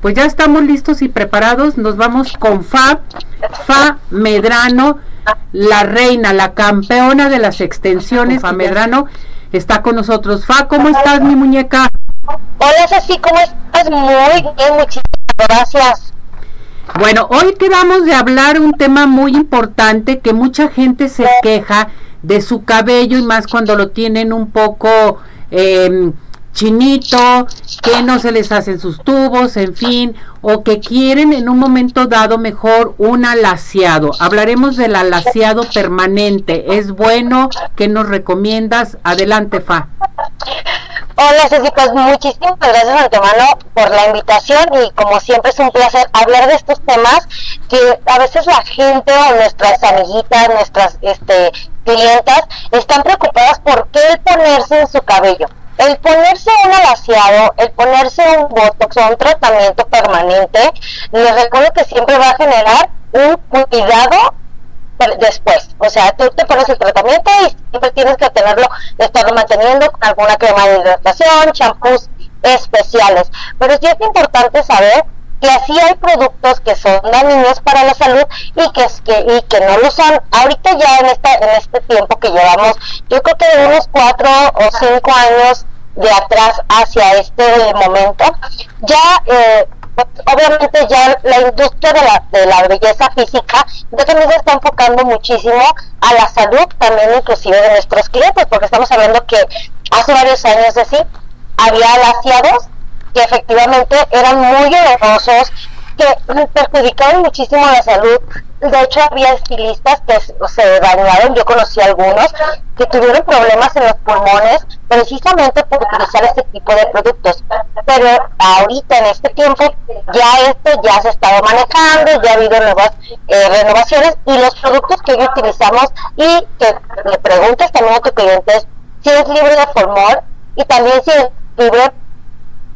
Pues ya estamos listos y preparados. Nos vamos con Fa, Fa Medrano, la reina, la campeona de las extensiones. Fa Medrano está con nosotros. Fa, ¿cómo estás, mi muñeca? Hola, Ceci, ¿cómo estás? Muy bien, muchísimas gracias. Bueno, hoy quedamos de hablar un tema muy importante que mucha gente se queja de su cabello y más cuando lo tienen un poco eh, chinito, que no se les hacen sus tubos, en fin, o que quieren en un momento dado mejor un alaciado. Hablaremos del alaciado permanente. ¿Es bueno? ¿Qué nos recomiendas? Adelante, Fa. Hola Ceci, pues muchísimas gracias antemano por la invitación y como siempre es un placer hablar de estos temas que a veces la gente o nuestras amiguitas, nuestras este, clientas están preocupadas por qué ponerse en su cabello. El ponerse un alaciado, el ponerse un botox o un tratamiento permanente, les recuerdo que siempre va a generar un cuidado después. O sea, tú te pones el tratamiento y siempre tienes que tenerlo, estarlo manteniendo con alguna crema de hidratación, champús especiales. Pero sí es importante saber que así hay productos que son dañinos para la salud y que, que, y que no lo son. Ahorita ya en, esta, en este tiempo que llevamos, yo creo que de unos cuatro o cinco años de atrás hacia este momento, ya eh, obviamente ya la industria de la, de la belleza física ya también se está enfocando muchísimo a la salud también inclusive de nuestros clientes, porque estamos hablando que hace varios años así había alaciados que efectivamente eran muy dolorosos, que perjudicaban muchísimo la salud. De hecho, había estilistas que se dañaron, yo conocí algunos, que tuvieron problemas en los pulmones precisamente por utilizar este tipo de productos. Pero ahorita, en este tiempo, ya esto ya se estaba manejando, ya ha habido nuevas eh, renovaciones y los productos que hoy utilizamos y que le preguntes también a tu cliente si es libre de formol y también si es libre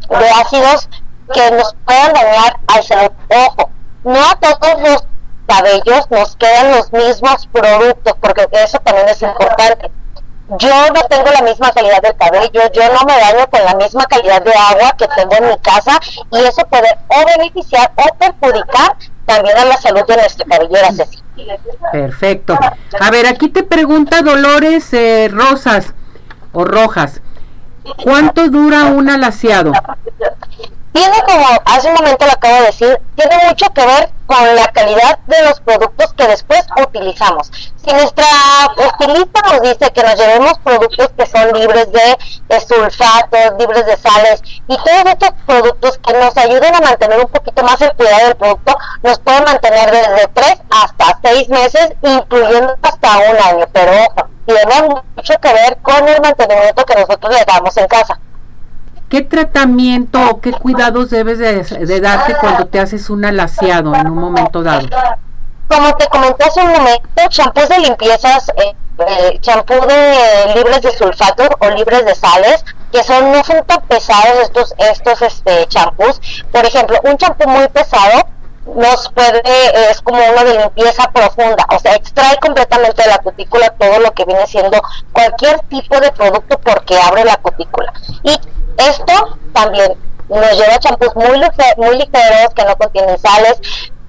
de ácidos que nos puedan dañar al salud. Ojo, no a todos los cabellos nos quedan los mismos productos, porque eso también es importante. Yo no tengo la misma calidad del cabello, yo no me daño con la misma calidad de agua que tengo en mi casa y eso puede o beneficiar o perjudicar también a la salud de nuestra cabellera, Perfecto. A ver, aquí te pregunta Dolores eh, Rosas o Rojas. ¿Cuánto dura un alaciado? Tiene como, hace un momento lo acabo de decir, tiene mucho que ver con la calidad de los productos que después utilizamos. Si nuestra estilista nos dice que nos llevemos productos que son libres de, sulfatos, libres de sales y todos estos productos que nos ayuden a mantener un poquito más el cuidado del producto, nos pueden mantener desde 3 hasta 6 meses, incluyendo hasta un año. Pero ojo, tiene mucho que ver con el mantenimiento que nosotros le damos en casa. ¿Qué tratamiento o qué cuidados debes de, darte cuando te haces un alaciado en un momento dado? Como te comenté hace un momento, champús de limpiezas, eh, eh, champú de libres de sulfato o libres de sales, que son no son tan pesados estos estos este champús. Por ejemplo, un champú muy pesado nos puede, es como uno de limpieza profunda, o sea, extrae completamente de la cutícula todo lo que viene siendo cualquier tipo de producto porque abre la cutícula. Y esto también nos lleva champús muy, muy ligeros que no contienen sales,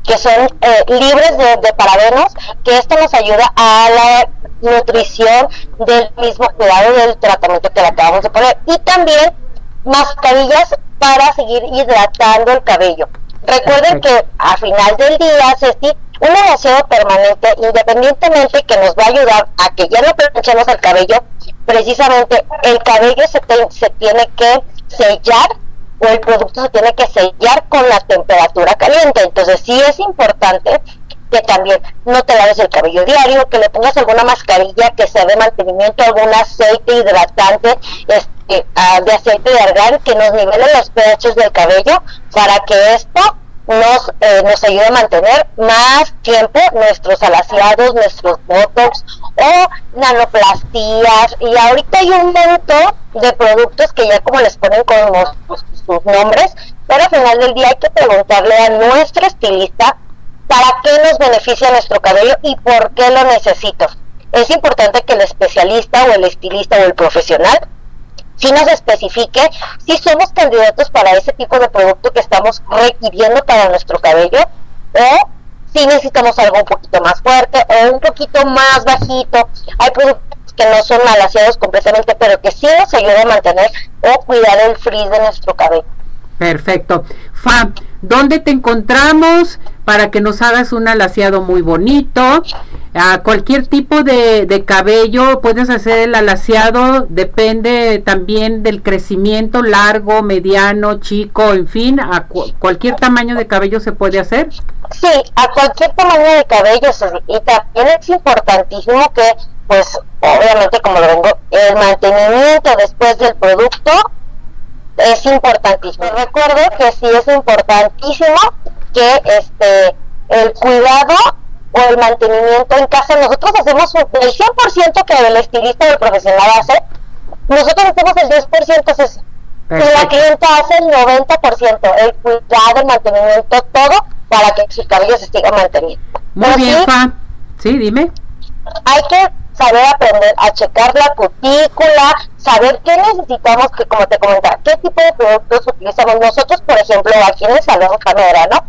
que son eh, libres de, parabenos, que esto nos ayuda a la nutrición del mismo cuidado del tratamiento que le acabamos de poner. Y también mascarillas para seguir hidratando el cabello. Recuerden que a final del día, Ceci, un aseo permanente, independientemente que nos va a ayudar a que ya no planchemos el cabello, precisamente el cabello se, se tiene que sellar o el producto se tiene que sellar con la temperatura caliente. Entonces sí es importante que también no te laves el cabello diario, que le pongas alguna mascarilla que sea de mantenimiento, algún aceite hidratante este, ah, de aceite de argán que nos nivele los pHs del cabello para que esto nos, eh, nos ayude a mantener más tiempo nuestros alaciados, nuestros botox o nanoplastías. Y ahorita hay un montón de productos que ya como les ponen con sus nombres, pero al final del día hay que preguntarle a nuestro estilista para qué nos beneficia nuestro cabello y por qué lo necesito. Es importante que el especialista o el estilista o el profesional si nos especifique si somos candidatos para ese tipo de producto que estamos requiriendo para nuestro cabello o si necesitamos algo un poquito más fuerte o un poquito más bajito. Hay productos que no son malaseados completamente, pero que sí nos ayudan a mantener o cuidar el frizz de nuestro cabello. Perfecto. Fa, ¿dónde te encontramos para que nos hagas un alaciado muy bonito? A cualquier tipo de, cabello puedes hacer el alaciado, depende también del crecimiento largo, mediano, chico, en fin, a cualquier tamaño de cabello se puede hacer. Sí, a cualquier tamaño de cabello y también es importantísimo que, pues, obviamente como lo vengo, el mantenimiento después del producto es importantísimo. Recuerdo que sí es el cuidado o el mantenimiento en casa, nosotros hacemos el 100% que el estilista del profesional hace, nosotros hacemos el 10% eso. Y la clienta hace el 90%, el cuidado, el mantenimiento, todo para que su cabello se siga manteniendo. Muy bien, Fa. Sí, dime. Hay que saber aprender a checar la cutícula, saber qué necesitamos, que como te comentaba, qué tipo de productos utilizamos. Nosotros, por ejemplo, aquí en el Salón Camera, ¿no?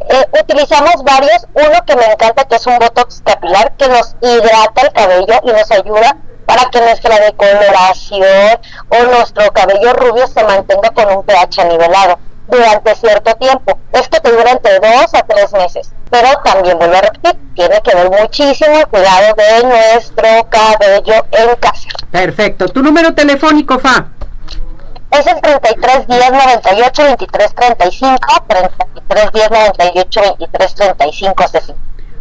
Eh, utilizamos varios, uno que me encanta que es un Botox capilar que nos hidrata el cabello y nos ayuda para que nuestra decoloración o nuestro cabello rubio se mantenga con un pH nivelado durante cierto tiempo. Esto te dura entre dos a tres meses. Pero también vuelvo a repetir, tiene que ver muchísimo el cuidado de nuestro cabello en casa. Perfecto. ¿Tu número telefónico, Fa? Es el 33 10 98 23 35, 33 10 98 23 35,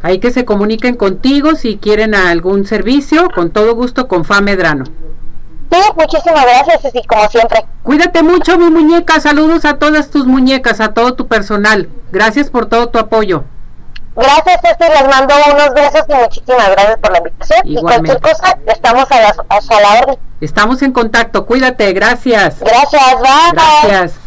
Ahí que se comuniquen contigo si quieren algún servicio, con todo gusto con Fa Medrano. Sí, muchísimas gracias, Ceci, como siempre. Cuídate mucho, mi muñeca. Saludos a todas tus muñecas, a todo tu personal. Gracias por todo tu apoyo. Gracias, Ceci. Les mando unos besos y muchísimas gracias por la invitación. Y cualquier cosa, estamos a, la, a, la orden. Estamos en contacto. Cuídate. Gracias. Gracias. Bye. Gracias.